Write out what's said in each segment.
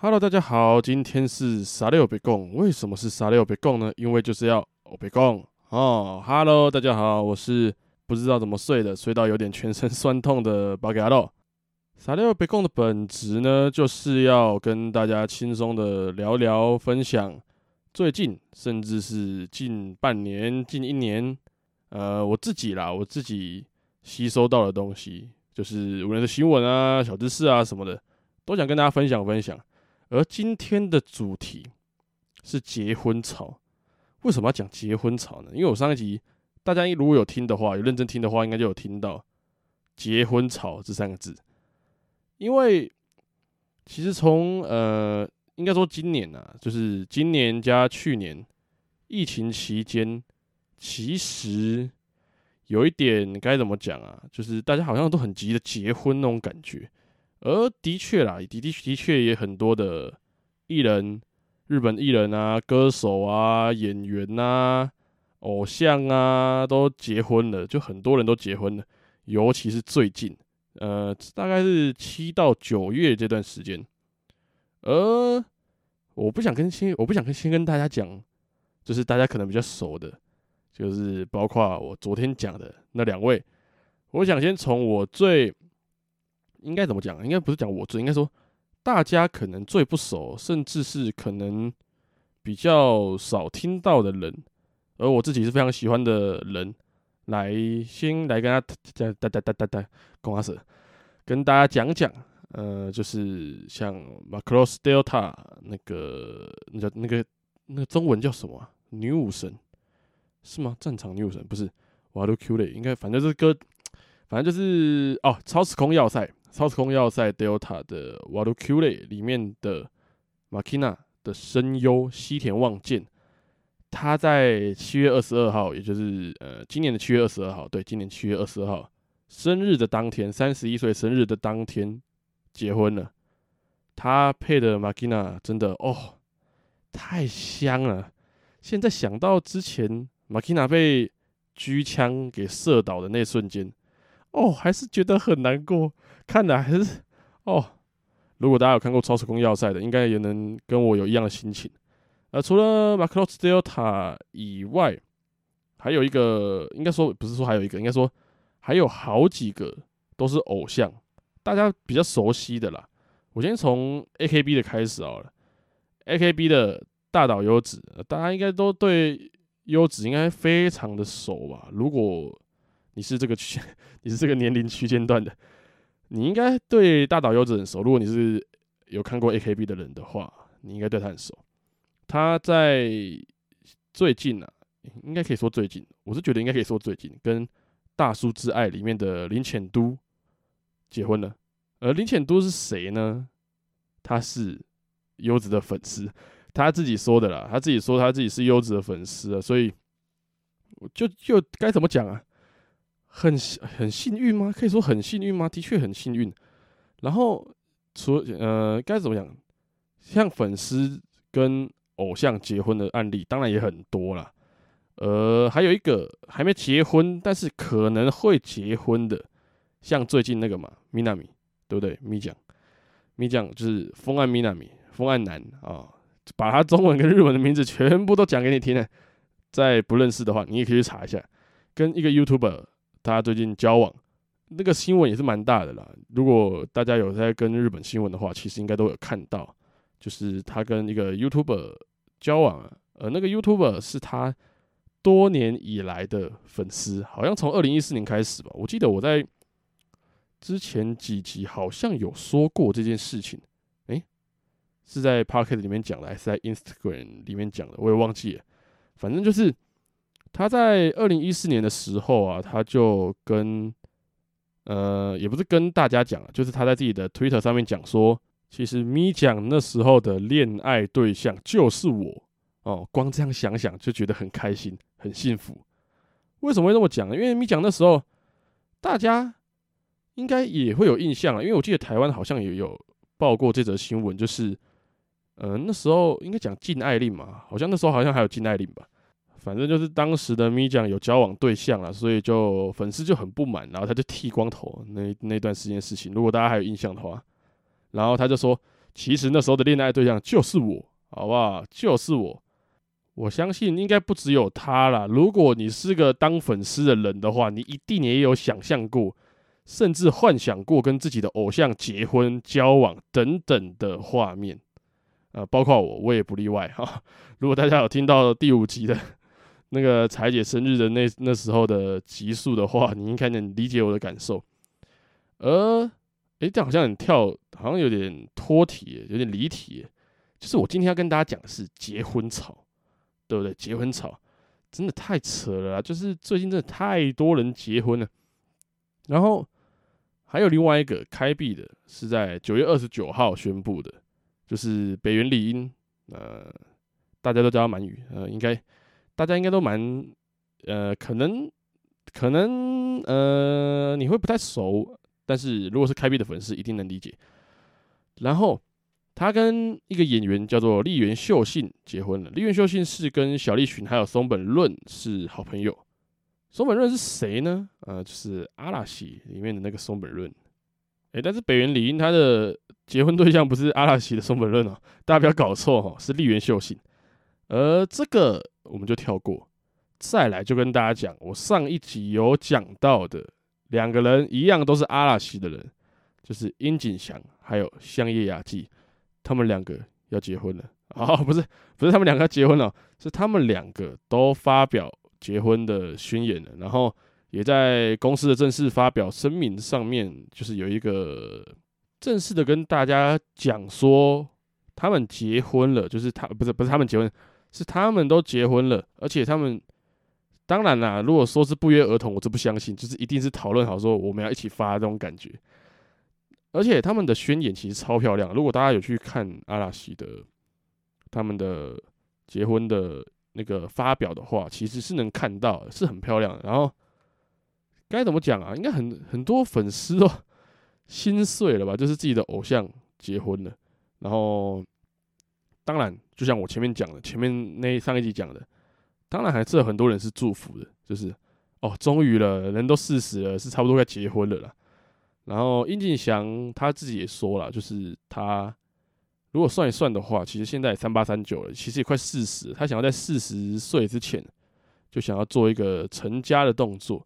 Hello，大家好，今天是三六北贡。为什么是三六北贡呢？因为就是要北贡哦。Hello，大家好，我是不知道怎么睡的，睡到有点全身酸痛的巴嘎洛。三六北贡的本质呢，就是要跟大家轻松的聊聊，分享最近甚至是近半年、近一年，呃，我自己啦，我自己吸收到的东西，就是无论是新闻啊、小知识啊什么的，都想跟大家分享分享。而今天的主题是结婚潮。为什么要讲结婚潮呢？因为我上一集大家如果有听的话，有认真听的话，应该就有听到“结婚潮”这三个字。因为其实从呃，应该说今年啊，就是今年加去年疫情期间，其实有一点该怎么讲啊？就是大家好像都很急着结婚那种感觉。而的确啦，的的的确也很多的艺人，日本艺人啊、歌手啊、演员呐、偶像啊，都结婚了，就很多人都结婚了。尤其是最近，呃，大概是七到九月这段时间。呃我不想跟先，我不想跟先跟大家讲，就是大家可能比较熟的，就是包括我昨天讲的那两位。我想先从我最。应该怎么讲？应该不是讲我最，应该说大家可能最不熟，甚至是可能比较少听到的人，而我自己是非常喜欢的人，来先来跟他讲，哒哒哒哒哒，公阿 Sir，跟大家讲讲，呃，就是像 Macross Delta 那个那叫那个那个中文叫什么啊？女武神是吗？战场女武神不是？瓦鲁 Q 类应该，反正就是歌，反正就是哦，超时空要塞。超时空要塞 Delta 的 Walkure 里面的 Makina 的声优西田望见，他在七月二十二号，也就是呃今年的七月二十二号，对，今年七月二十二号生日的当天，三十一岁生日的当天结婚了。他配的 Makina 真的哦，太香了。现在想到之前 Makina 被狙枪给射倒的那瞬间，哦，还是觉得很难过。看的还是哦，如果大家有看过《超时空要塞》的，应该也能跟我有一样的心情。呃，除了 Macross Delta 以外，还有一个，应该说不是说还有一个，应该说还有好几个都是偶像，大家比较熟悉的啦。我先从 AKB 的开始好了，AKB 的大岛优子，大家应该都对优子应该非常的熟吧？如果你是这个区，你是这个年龄区间段的。你应该对大岛优子很熟。如果你是有看过 AKB 的人的话，你应该对他很熟。他在最近啊，应该可以说最近，我是觉得应该可以说最近，跟《大叔之爱》里面的林浅都结婚了。而林浅都是谁呢？他是优子的粉丝，他自己说的啦。他自己说他自己是优子的粉丝啊，所以就就该怎么讲啊？很很幸运吗？可以说很幸运吗？的确很幸运。然后除呃该怎么讲，像粉丝跟偶像结婚的案例，当然也很多啦。呃，还有一个还没结婚，但是可能会结婚的，像最近那个嘛，Minami，对不对？咪酱，咪酱就是风岸 Minami，风岸男啊，把他中文跟日文的名字全部都讲给你听了。再不认识的话，你也可以去查一下，跟一个 YouTuber。他最近交往，那个新闻也是蛮大的啦。如果大家有在跟日本新闻的话，其实应该都有看到，就是他跟一个 YouTuber 交往了，呃，那个 YouTuber 是他多年以来的粉丝，好像从二零一四年开始吧。我记得我在之前几集好像有说过这件事情，诶，是在 Pocket 里面讲的，还是在 Instagram 里面讲的？我也忘记了，反正就是。他在二零一四年的时候啊，他就跟呃，也不是跟大家讲，就是他在自己的 Twitter 上面讲说，其实咪酱那时候的恋爱对象就是我哦。光这样想想就觉得很开心，很幸福。为什么会这么讲呢？因为咪酱那时候大家应该也会有印象啊，因为我记得台湾好像也有报过这则新闻，就是，呃，那时候应该讲禁爱令嘛，好像那时候好像还有禁爱令吧。反正就是当时的咪酱有交往对象了，所以就粉丝就很不满，然后他就剃光头那那段时间事情，如果大家还有印象的话，然后他就说，其实那时候的恋爱对象就是我，好不好？就是我，我相信应该不只有他啦。如果你是个当粉丝的人的话，你一定也有想象过，甚至幻想过跟自己的偶像结婚、交往等等的画面，呃，包括我，我也不例外哈。如果大家有听到第五集的。那个彩姐生日的那那时候的集数的话，你应该能理解我的感受。而，诶，这好像很跳，好像有点脱题，有点离题。就是我今天要跟大家讲的是结婚潮，对不对？结婚潮真的太扯了，就是最近真的太多人结婚了。然后还有另外一个开闭的，是在九月二十九号宣布的，就是北原里英，呃，大家都叫他满语，呃，应该。大家应该都蛮，呃，可能，可能，呃，你会不太熟，但是如果是开闭的粉丝，一定能理解。然后他跟一个演员叫做栗原秀信结婚了。栗原秀信是跟小栗旬还有松本润是好朋友。松本润是谁呢？呃，就是阿拉西里面的那个松本润。诶，但是北原里英他的结婚对象不是阿拉西的松本润哦，大家不要搞错哦，是栗原秀信。而这个。我们就跳过，再来就跟大家讲，我上一集有讲到的两个人一样都是阿拉西的人，就是樱井翔还有香叶雅纪，他们两个要结婚了啊、哦！不是，不是他们两个要结婚了，是他们两个都发表结婚的宣言了，然后也在公司的正式发表声明上面，就是有一个正式的跟大家讲说他们结婚了，就是他不是不是他们结婚。是他们都结婚了，而且他们当然啦，如果说是不约而同，我就不相信，就是一定是讨论好说我们要一起发这种感觉。而且他们的宣言其实超漂亮，如果大家有去看阿拉西的他们的结婚的那个发表的话，其实是能看到是很漂亮的。然后该怎么讲啊？应该很很多粉丝都 心碎了吧？就是自己的偶像结婚了，然后。当然，就像我前面讲的，前面那上一集讲的，当然还是有很多人是祝福的，就是哦，终于了，人都四十了，是差不多该结婚了啦。然后殷景祥他自己也说了，就是他如果算一算的话，其实现在三八三九了，其实也快四十，他想要在四十岁之前就想要做一个成家的动作，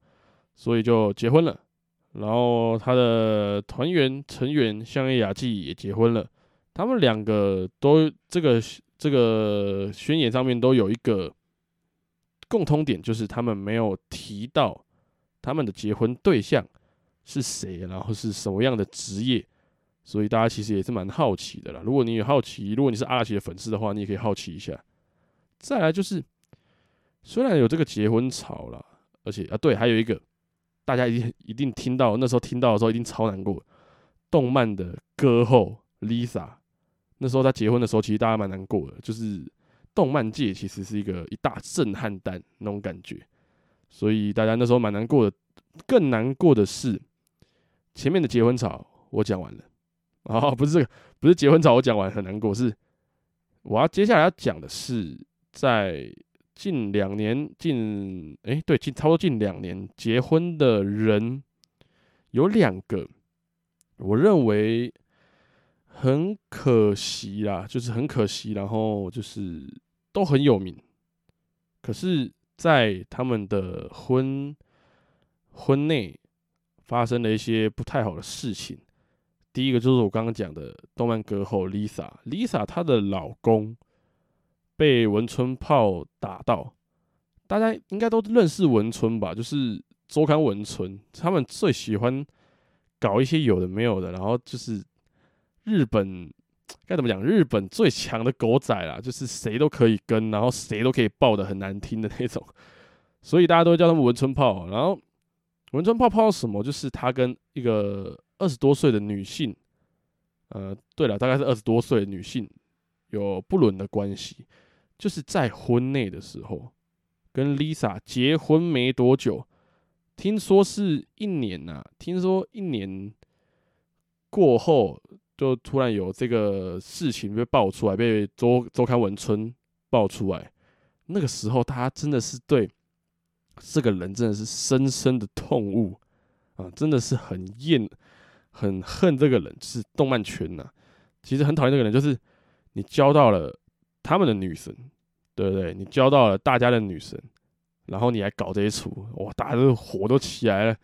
所以就结婚了。然后他的团员成员香叶雅纪也结婚了。他们两个都这个这个宣言上面都有一个共通点，就是他们没有提到他们的结婚对象是谁，然后是什么样的职业，所以大家其实也是蛮好奇的啦。如果你有好奇，如果你是阿拉西的粉丝的话，你也可以好奇一下。再来就是，虽然有这个结婚潮啦，而且啊对，还有一个大家一定一定听到，那时候听到的时候一定超难过，动漫的歌后 Lisa。那时候他结婚的时候，其实大家蛮难过的，就是动漫界其实是一个一大震撼弹那种感觉，所以大家那时候蛮难过的。更难过的是，前面的结婚潮我讲完了，哦，不是这个，不是结婚潮我讲完很难过，是我要接下来要讲的是，在近两年，近诶对，近差不多近两年结婚的人有两个，我认为。很可惜啦，就是很可惜，然后就是都很有名，可是，在他们的婚婚内发生了一些不太好的事情。第一个就是我刚刚讲的动漫歌后 Lisa，Lisa 她的老公被文春炮打到，大家应该都认识文春吧？就是周刊文春，他们最喜欢搞一些有的没有的，然后就是。日本该怎么讲？日本最强的狗仔啦，就是谁都可以跟，然后谁都可以爆的很难听的那种，所以大家都叫他们文春炮。然后文春炮炮什么？就是他跟一个二十多岁的女性，呃，对了，大概是二十多岁的女性有不伦的关系，就是在婚内的时候跟 Lisa 结婚没多久，听说是一年呐、听说一年过后。就突然有这个事情被爆出来，被周周刊文春爆出来，那个时候他真的是对这个人真的是深深的痛恶啊，真的是很厌、很恨这个人，是动漫圈呐、其实很讨厌这个人，就是你交到了他们的女神，对不对？你交到了大家的女神，然后你还搞这一出，哇，大家都火都起来了。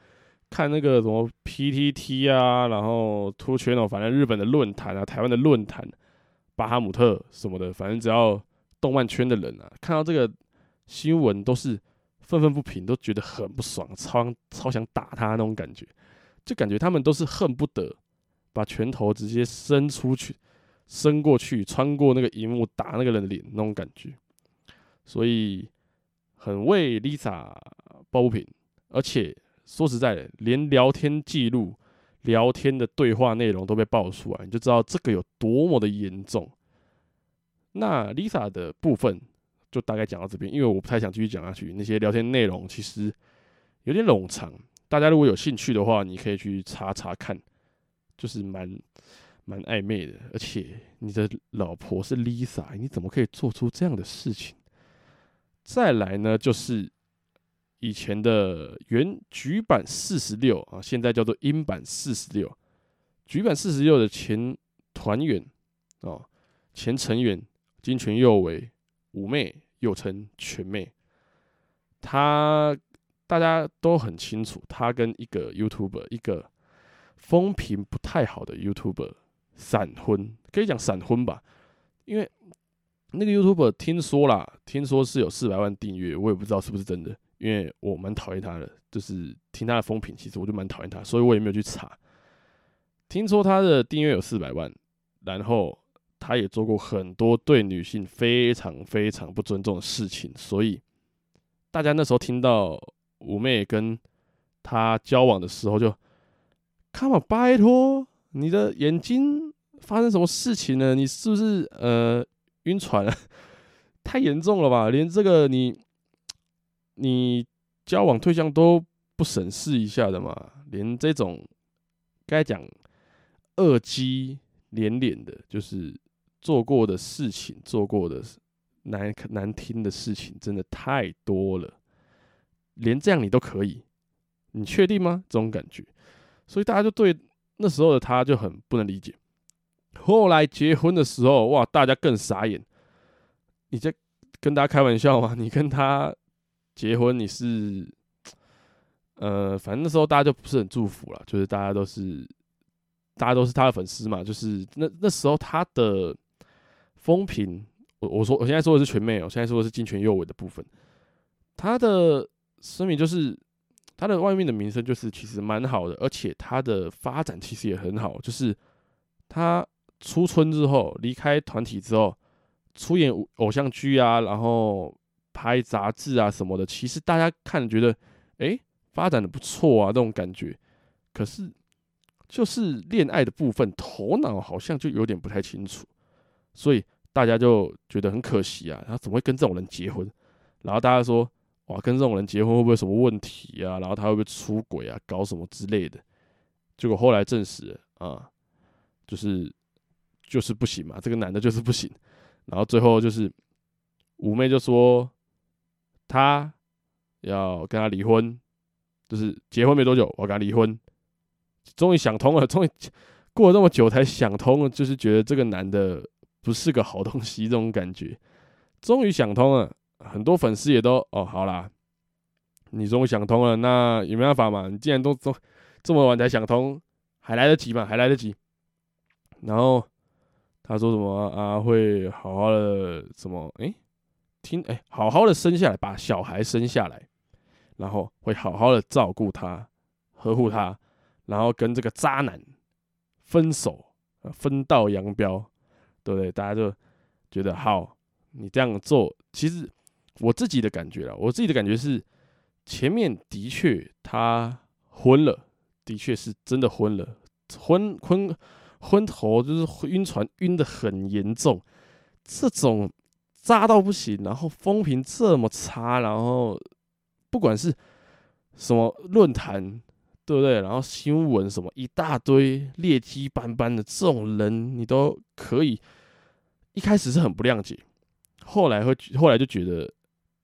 看那个什么 PTT 啊，然后 Two Channel，反正日本的论坛啊，台湾的论坛，巴哈姆特什么的，反正只要动漫圈的人啊，看到这个新闻都是愤愤不平，都觉得很不爽，超超想打他那种感觉，就感觉他们都是恨不得把拳头直接伸出去，伸过去，穿过那个荧幕打那个人的脸那种感觉，所以很为 Lisa 抱不平，而且。说实在的，连聊天记录、聊天的对话内容都被爆出来，你就知道这个有多么的严重。那 Lisa 的部分就大概讲到这边，因为我不太想继续讲下去。那些聊天内容其实有点冗长，大家如果有兴趣的话，你可以去查查看，就是蛮蛮暧昧的。而且你的老婆是 Lisa，你怎么可以做出这样的事情？再来呢，就是。以前的原局版四十六啊，现在叫做英版四十六。局版四十六的前团员哦，前成员金泉佑为五妹，又称全妹。他大家都很清楚，他跟一个 YouTuber，一个风评不太好的 YouTuber 闪婚，可以讲闪婚吧，因为那个 YouTuber 听说啦，听说是有四百万订阅，我也不知道是不是真的。因为我蛮讨厌他的，就是听他的风评，其实我就蛮讨厌他，所以我也没有去查。听说他的订阅有四百万，然后他也做过很多对女性非常非常不尊重的事情，所以大家那时候听到五妹跟他交往的时候就，Come on，拜托，你的眼睛发生什么事情了？你是不是呃晕船了？太严重了吧？连这个你。你交往对象都不审视一下的嘛？连这种该讲恶迹连连的，就是做过的事情、做过的难难听的事情，真的太多了。连这样你都可以，你确定吗？这种感觉，所以大家就对那时候的他就很不能理解。后来结婚的时候，哇，大家更傻眼。你在跟大家开玩笑吗？你跟他。结婚你是，呃，反正那时候大家就不是很祝福了，就是大家都是，大家都是他的粉丝嘛，就是那那时候他的风评，我我说我现在说的是全妹哦，现在说的是金泉佑为的部分，他的声明就是他的外面的名声就是其实蛮好的，而且他的发展其实也很好，就是他出村之后离开团体之后出演偶像剧啊，然后。拍杂志啊什么的，其实大家看觉得，哎、发展的不错啊，那种感觉。可是，就是恋爱的部分，头脑好像就有点不太清楚，所以大家就觉得很可惜啊。他怎么会跟这种人结婚？然后大家说，哇，跟这种人结婚会不会有什么问题啊？然后他会不会出轨啊？搞什么之类的？结果后来证实啊，就是就是不行嘛，这个男的就是不行。然后最后就是五妹就说。他要跟他离婚，就是结婚没多久，我要跟他离婚，终于想通了，终于过了那么久才想通了，就是觉得这个男的不是个好东西，这种感觉，终于想通了。很多粉丝也都哦，好啦，你终于想通了，那有没办法嘛？你既然都都这么晚才想通，还来得及嘛？还来得及。然后他说什么啊？会好好的什么？诶。听，哎、好好的生下来，把小孩生下来，然后会好好的照顾他，呵护他，然后跟这个渣男分手，分道扬镳，对不对？大家就觉得好，你这样做，其实我自己的感觉啦，我自己的感觉是，前面的确他昏了，的确是真的昏了，昏昏昏头就是晕船，晕的很严重，这种。渣到不行，然后风评这么差，然后不管是什么论坛对不对？然后新闻什么一大堆，劣迹斑斑的这种人，你都可以。一开始是很不谅解，后来会后来就觉得，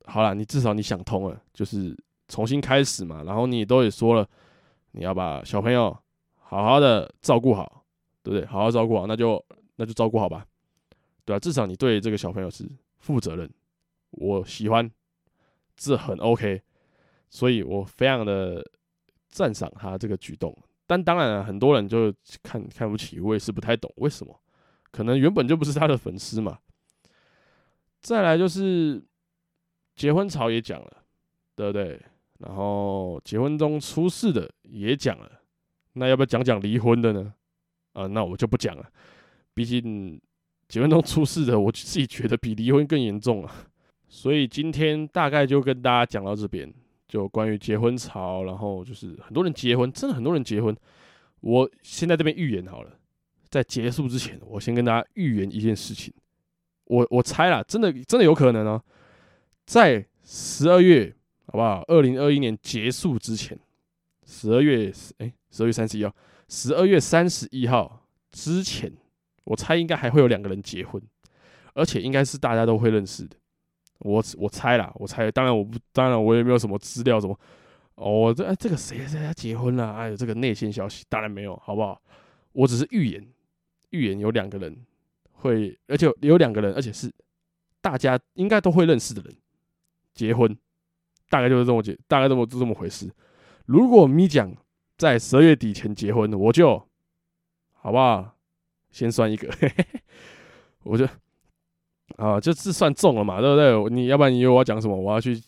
好了，你至少你想通了，就是重新开始嘛。然后你都也说了，你要把小朋友好好的照顾好，对不对？好好照顾好，那就那就照顾好吧，对吧？至少你对这个小朋友是负责任，我喜欢，这很 OK，所以我非常的赞赏他这个举动。但当然，很多人就看看不起，我也是不太懂为什么。可能原本就不是他的粉丝嘛。再来就是结婚潮也讲了，对不对？然后结婚中出事的也讲了，那要不要讲讲离婚的呢？啊，那我就不讲了。毕竟结婚中出事的，我自己觉得比离婚更严重啊。所以今天大概就跟大家讲到这边，就关于结婚潮，然后就是很多人结婚，真的很多人结婚。我先在这边预言好了。在结束之前，我先跟大家预言一件事情。我我猜啦，真的真的有可能哦，在十二月，好不好？二零二一年结束之前，十二月哎，十二月三十一号，十二月三十一号之前，我猜应该还会有两个人结婚，而且应该是大家都会认识的。我我猜啦，我猜，当然我不，当然我也没有什么资料，什么哦，这这个谁谁他结婚了？哎呦，这个内线消息当然没有，好不好？我只是预言。预言有两个人会，而且有两个人，而且是大家应该都会认识的人结婚，大概就是这么结，大概这么就这么回事。如果咪讲在十二月底前结婚，我就好不好？先算一个，嘿 嘿我就啊，就是算中了嘛，对不对？你要不然你以为我要讲什么？我要去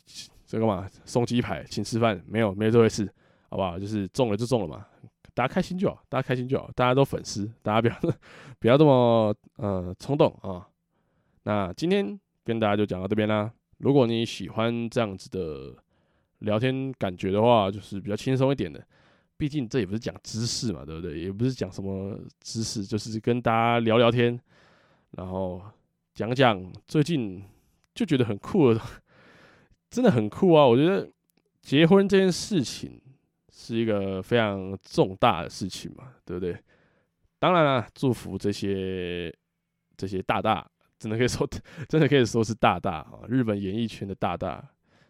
这个嘛，送鸡排请吃饭？没有，没有这回事，好不好？就是中了就中了嘛。大家开心就好，大家开心就好，大家都粉丝，大家不要 不要这么呃冲动啊。那今天跟大家就讲到这边啦。如果你喜欢这样子的聊天感觉的话，就是比较轻松一点的。毕竟这也不是讲知识嘛，对不对？也不是讲什么知识，就是跟大家聊聊天，然后讲讲最近就觉得很酷的，真的很酷啊！我觉得结婚这件事情。是一个非常重大的事情嘛，对不对？当然了，祝福这些这些大大，真的可以说，真的可以说是大大啊！日本演艺圈的大大，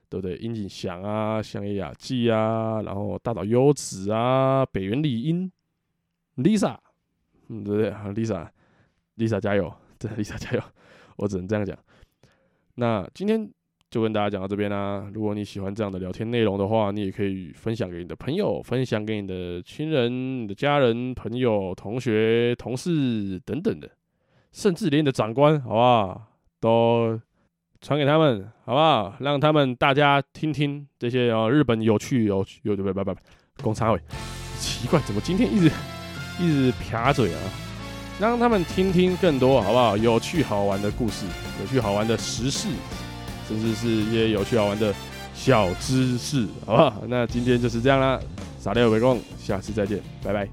对不对？樱井翔啊，香叶雅纪啊，然后大岛优子啊，北原里英，Lisa，嗯，对不对？Lisa，Lisa 加油，真的，Lisa 加油，我只能这样讲。那今天。就跟大家讲到这边啦、如果你喜欢这样的聊天内容的话，你也可以分享给你的朋友，分享给你的亲人、你的家人、朋友、同学、同事等等的，甚至连你的长官，好不好？都传给他们，好不好？让他们大家听听这些哦，日本有趣有有对不不不，公差会奇怪，怎么今天一直一直撇嘴啊？让他们听听更多，好不好？有趣好玩的故事，有趣好玩的时事。甚至是一些有趣好玩的小知识，好不好？那今天就是这样啦，撒尿为共，下次再见，拜拜。